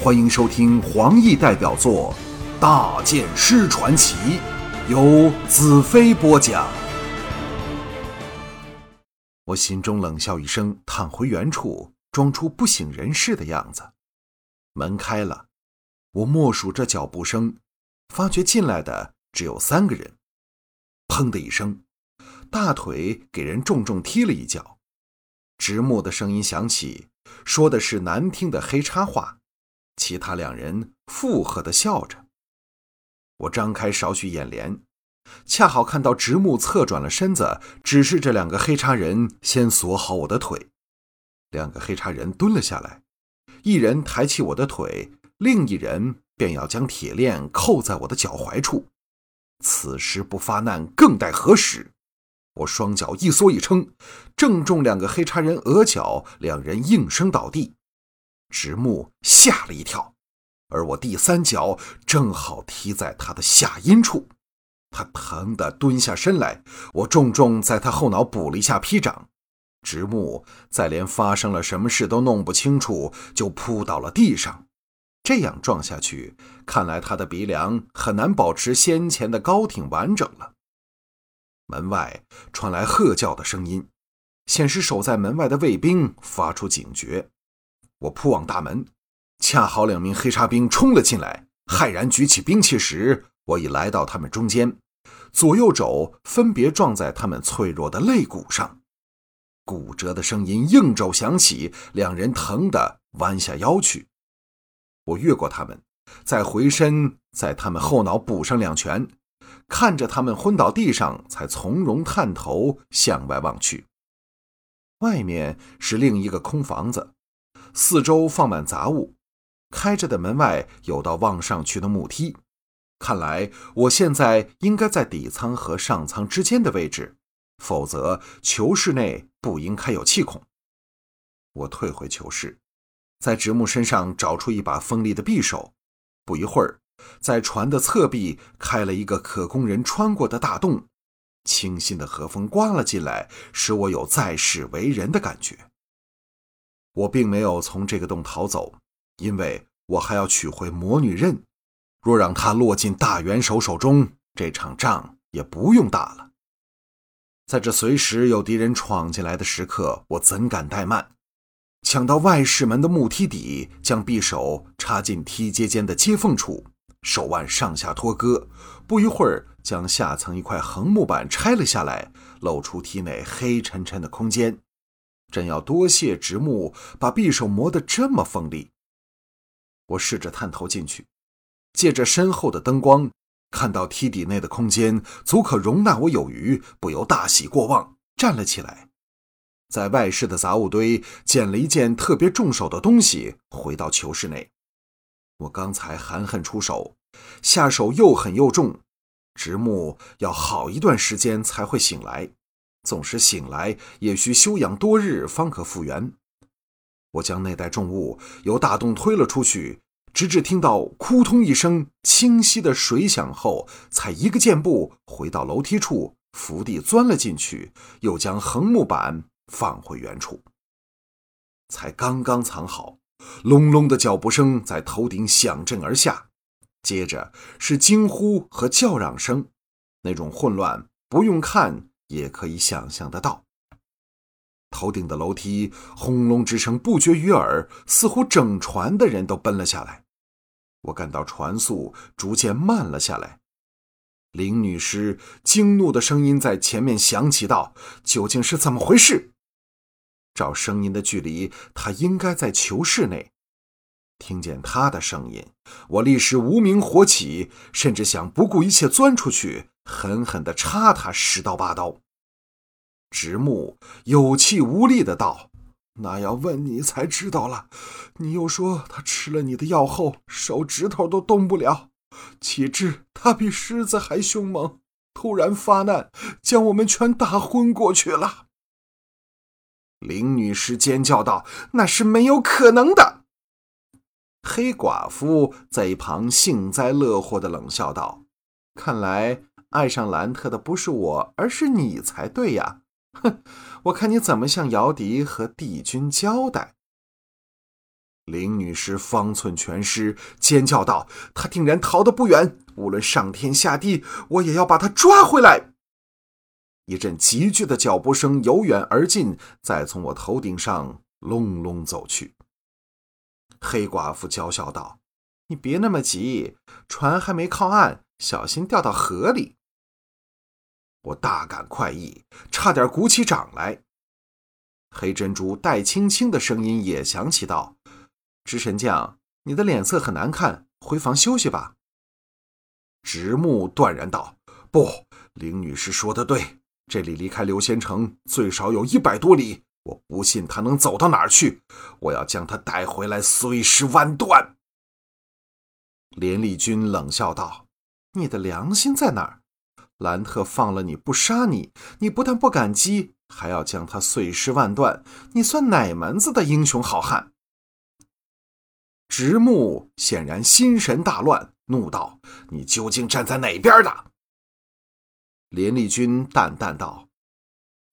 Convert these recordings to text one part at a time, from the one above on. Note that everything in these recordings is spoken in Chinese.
欢迎收听黄奕代表作《大剑师传奇》，由子飞播讲。我心中冷笑一声，躺回原处，装出不省人事的样子。门开了，我默数着脚步声，发觉进来的只有三个人。砰的一声，大腿给人重重踢了一脚。直木的声音响起，说的是难听的黑叉话。其他两人附和的笑着。我张开少许眼帘，恰好看到直木侧转了身子，指示这两个黑叉人先锁好我的腿。两个黑叉人蹲了下来，一人抬起我的腿，另一人便要将铁链扣在我的脚踝处。此时不发难，更待何时？我双脚一缩一撑，正中两个黑叉人额角，两人应声倒地。直木吓了一跳，而我第三脚正好踢在他的下阴处，他疼得蹲下身来。我重重在他后脑补了一下劈掌，直木再连发生了什么事都弄不清楚，就扑倒了地上。这样撞下去，看来他的鼻梁很难保持先前的高挺完整了。门外传来喝叫的声音，显示守在门外的卫兵发出警觉。我扑往大门，恰好两名黑叉兵冲了进来，骇然举起兵器时，我已来到他们中间，左右肘分别撞在他们脆弱的肋骨上，骨折的声音应肘响起，两人疼得弯下腰去。我越过他们，再回身在他们后脑补上两拳，看着他们昏倒地上，才从容探头向外望去。外面是另一个空房子，四周放满杂物，开着的门外有道望上去的木梯。看来我现在应该在底舱和上舱之间的位置，否则囚室内不应该有气孔。我退回囚室。在直木身上找出一把锋利的匕首，不一会儿，在船的侧壁开了一个可供人穿过的大洞，清新的和风刮了进来，使我有在世为人的感觉。我并没有从这个洞逃走，因为我还要取回魔女刃。若让它落进大元首手中，这场仗也不用打了。在这随时有敌人闯进来的时刻，我怎敢怠慢？抢到外室门的木梯底，将匕首插进梯阶间的接缝处，手腕上下脱割。不一会儿，将下层一块横木板拆了下来，露出梯内黑沉沉的空间。真要多谢直木把匕首磨得这么锋利。我试着探头进去，借着身后的灯光，看到梯底内的空间足可容纳我有余，不由大喜过望，站了起来。在外室的杂物堆捡了一件特别重手的东西，回到囚室内。我刚才含恨出手，下手又狠又重，直木要好一段时间才会醒来。纵使醒来，也需休养多日方可复原。我将那袋重物由大洞推了出去，直至听到“扑通”一声清晰的水响后，才一个箭步回到楼梯处，伏地钻了进去，又将横木板。放回原处，才刚刚藏好，隆隆的脚步声在头顶响震而下，接着是惊呼和叫嚷声，那种混乱不用看也可以想象得到。头顶的楼梯轰隆之声不绝于耳，似乎整船的人都奔了下来。我感到船速逐渐慢了下来。林女士惊怒的声音在前面响起道：“究竟是怎么回事？”照声音的距离，他应该在囚室内。听见他的声音，我立时无名火起，甚至想不顾一切钻出去，狠狠地插他十刀八刀。直木有气无力的道：“那要问你才知道了。你又说他吃了你的药后，手指头都动不了，岂知他比狮子还凶猛，突然发难，将我们全打昏过去了。”林女士尖叫道：“那是没有可能的。”黑寡妇在一旁幸灾乐祸的冷笑道：“看来爱上兰特的不是我，而是你才对呀！哼，我看你怎么向姚笛和帝君交代。”林女士方寸全失，尖叫道：“她定然逃得不远，无论上天下地，我也要把她抓回来！”一阵急剧的脚步声由远而近，再从我头顶上隆隆走去。黑寡妇娇笑道：“你别那么急，船还没靠岸，小心掉到河里。”我大感快意，差点鼓起掌来。黑珍珠戴青青的声音也响起道。直神将，你的脸色很难看，回房休息吧。直木断然道：“不，林女士说的对，这里离开刘仙城最少有一百多里，我不信他能走到哪儿去。我要将他带回来，碎尸万段。”连丽君冷笑道：“你的良心在哪儿？兰特放了你不杀你，你不但不感激，还要将他碎尸万段，你算哪门子的英雄好汉？”直木显然心神大乱，怒道：“你究竟站在哪边的？”连丽君淡淡道：“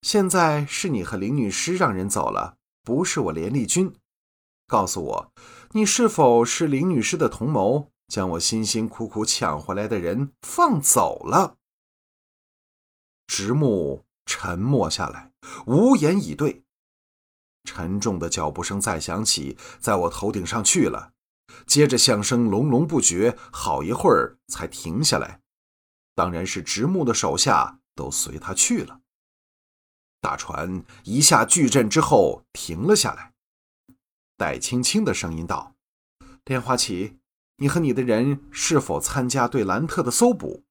现在是你和林女士让人走了，不是我连丽君。告诉我，你是否是林女士的同谋，将我辛辛苦苦抢回来的人放走了？”直木沉默下来，无言以对。沉重的脚步声再响起，在我头顶上去了。接着响声隆隆不绝，好一会儿才停下来。当然是直木的手下都随他去了。大船一下巨震之后停了下来。戴青青的声音道：“莲花旗，你和你的人是否参加对兰特的搜捕？”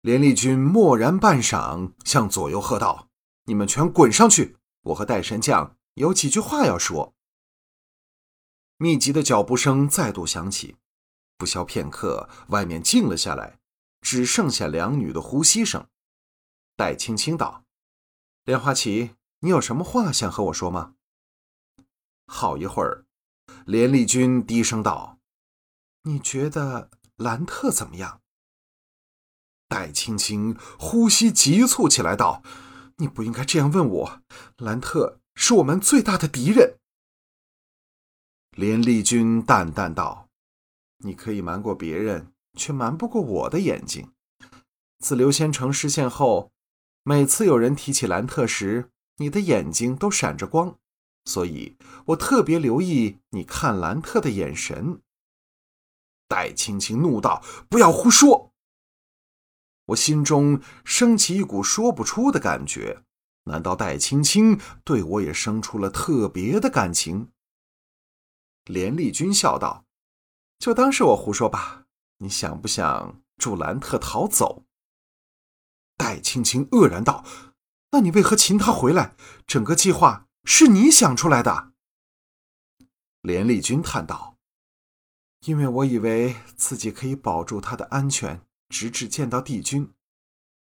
连丽君默然半晌，向左右喝道：“你们全滚上去！”我和戴神将有几句话要说。密集的脚步声再度响起，不消片刻，外面静了下来，只剩下两女的呼吸声。戴青青道：“莲花旗，你有什么话想和我说吗？”好一会儿，连丽君低声道：“你觉得兰特怎么样？”戴青青呼吸急促起来，道。你不应该这样问我。兰特是我们最大的敌人。连丽君淡淡道：“你可以瞒过别人，却瞒不过我的眼睛。自刘仙成失陷后，每次有人提起兰特时，你的眼睛都闪着光，所以我特别留意你看兰特的眼神。”戴青青怒道：“不要胡说！”我心中升起一股说不出的感觉，难道戴青青对我也生出了特别的感情？连丽君笑道：“就当是我胡说吧。你想不想助兰特逃走？”戴青青愕然道：“那你为何擒他回来？整个计划是你想出来的？”连丽君叹道：“因为我以为自己可以保住他的安全。”直至见到帝君，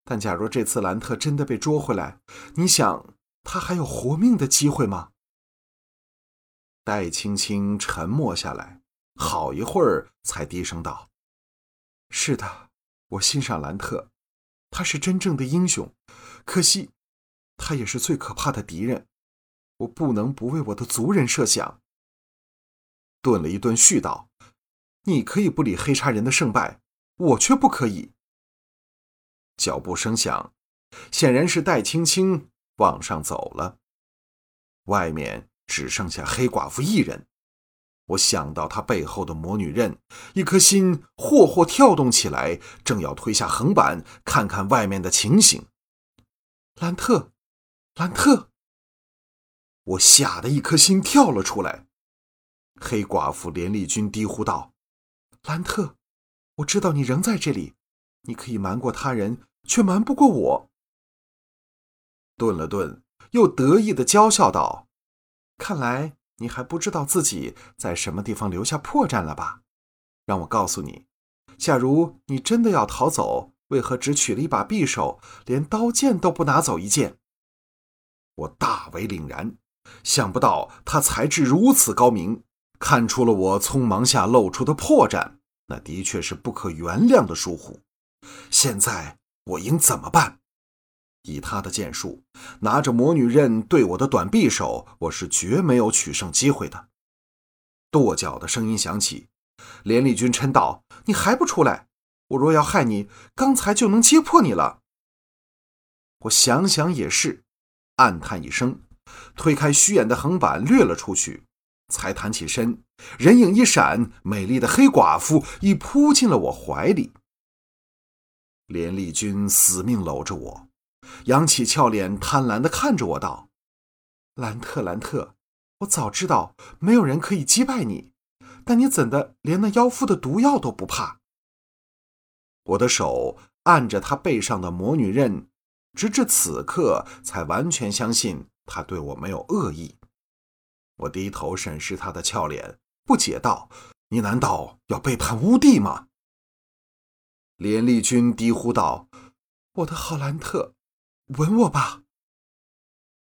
但假如这次兰特真的被捉回来，你想他还有活命的机会吗？戴青青沉默下来，好一会儿才低声道：“是的，我欣赏兰特，他是真正的英雄。可惜，他也是最可怕的敌人。我不能不为我的族人设想。”顿了一顿，续道：“你可以不理黑叉人的胜败。”我却不可以。脚步声响，显然是戴青青往上走了。外面只剩下黑寡妇一人。我想到她背后的魔女刃，一颗心霍霍跳动起来，正要推下横板，看看外面的情形。兰特，兰特！我吓得一颗心跳了出来。黑寡妇连丽君低呼道：“兰特。”我知道你仍在这里，你可以瞒过他人，却瞒不过我。顿了顿，又得意的娇笑道：“看来你还不知道自己在什么地方留下破绽了吧？让我告诉你，假如你真的要逃走，为何只取了一把匕首，连刀剑都不拿走一件？”我大为凛然，想不到他才智如此高明，看出了我匆忙下露出的破绽。那的确是不可原谅的疏忽。现在我应怎么办？以他的剑术，拿着魔女刃对我的短匕首，我是绝没有取胜机会的。跺脚的声音响起。连丽君嗔道：“你还不出来？我若要害你，刚才就能揭破你了。”我想想也是，暗叹一声，推开虚掩的横板，掠了出去。才弹起身，人影一闪，美丽的黑寡妇已扑进了我怀里。连丽君死命搂着我，扬起俏脸，贪婪地看着我道：“兰特，兰特，我早知道没有人可以击败你，但你怎的连那妖妇的毒药都不怕？”我的手按着她背上的魔女刃。直至此刻，才完全相信他对我没有恶意。我低头审视他的俏脸，不解道：“你难道要背叛乌帝吗？”连丽君低呼道：“我的好兰特，吻我吧。”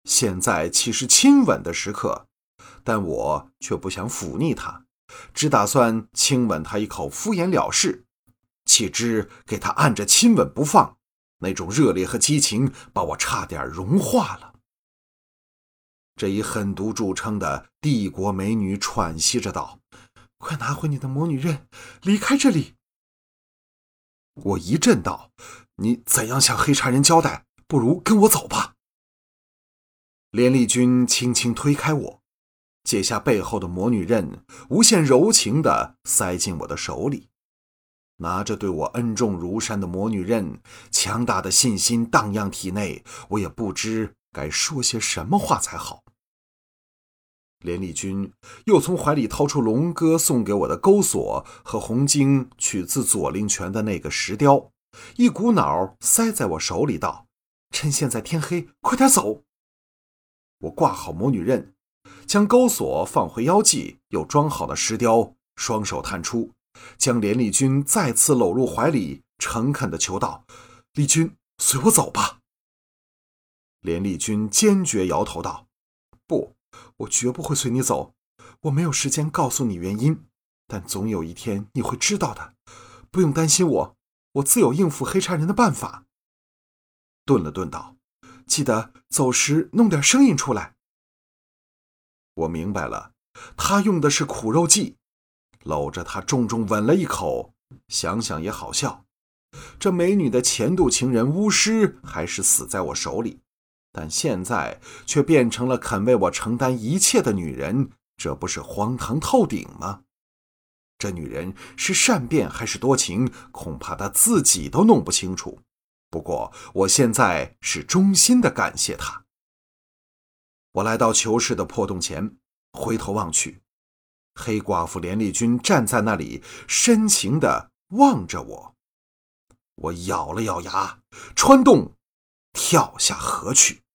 现在岂是亲吻的时刻？但我却不想抚逆他，只打算亲吻他一口，敷衍了事。岂知给他按着亲吻不放。那种热烈和激情把我差点融化了。这以狠毒著称的帝国美女喘息着道：“快拿回你的魔女刃，离开这里。”我一震道：“你怎样向黑茶人交代？不如跟我走吧。”连丽君轻轻推开我，解下背后的魔女刃，无限柔情地塞进我的手里。拿着对我恩重如山的魔女刃，强大的信心荡漾体内，我也不知该说些什么话才好。连丽君又从怀里掏出龙哥送给我的钩索和红晶取自左灵泉的那个石雕，一股脑塞在我手里，道：“趁现在天黑，快点走。”我挂好魔女刃，将钩索放回腰际，又装好了石雕，双手探出。将连丽君再次搂入怀里，诚恳地求道：“丽君，随我走吧。”连丽君坚决摇头道：“不，我绝不会随你走。我没有时间告诉你原因，但总有一天你会知道的。不用担心我，我自有应付黑茶人的办法。”顿了顿道：“记得走时弄点声音出来。”我明白了，他用的是苦肉计。搂着她，重重吻了一口。想想也好笑，这美女的前度情人巫师还是死在我手里，但现在却变成了肯为我承担一切的女人，这不是荒唐透顶吗？这女人是善变还是多情，恐怕她自己都弄不清楚。不过我现在是衷心的感谢她。我来到囚室的破洞前，回头望去。黑寡妇连丽君站在那里，深情地望着我。我咬了咬牙，穿洞，跳下河去。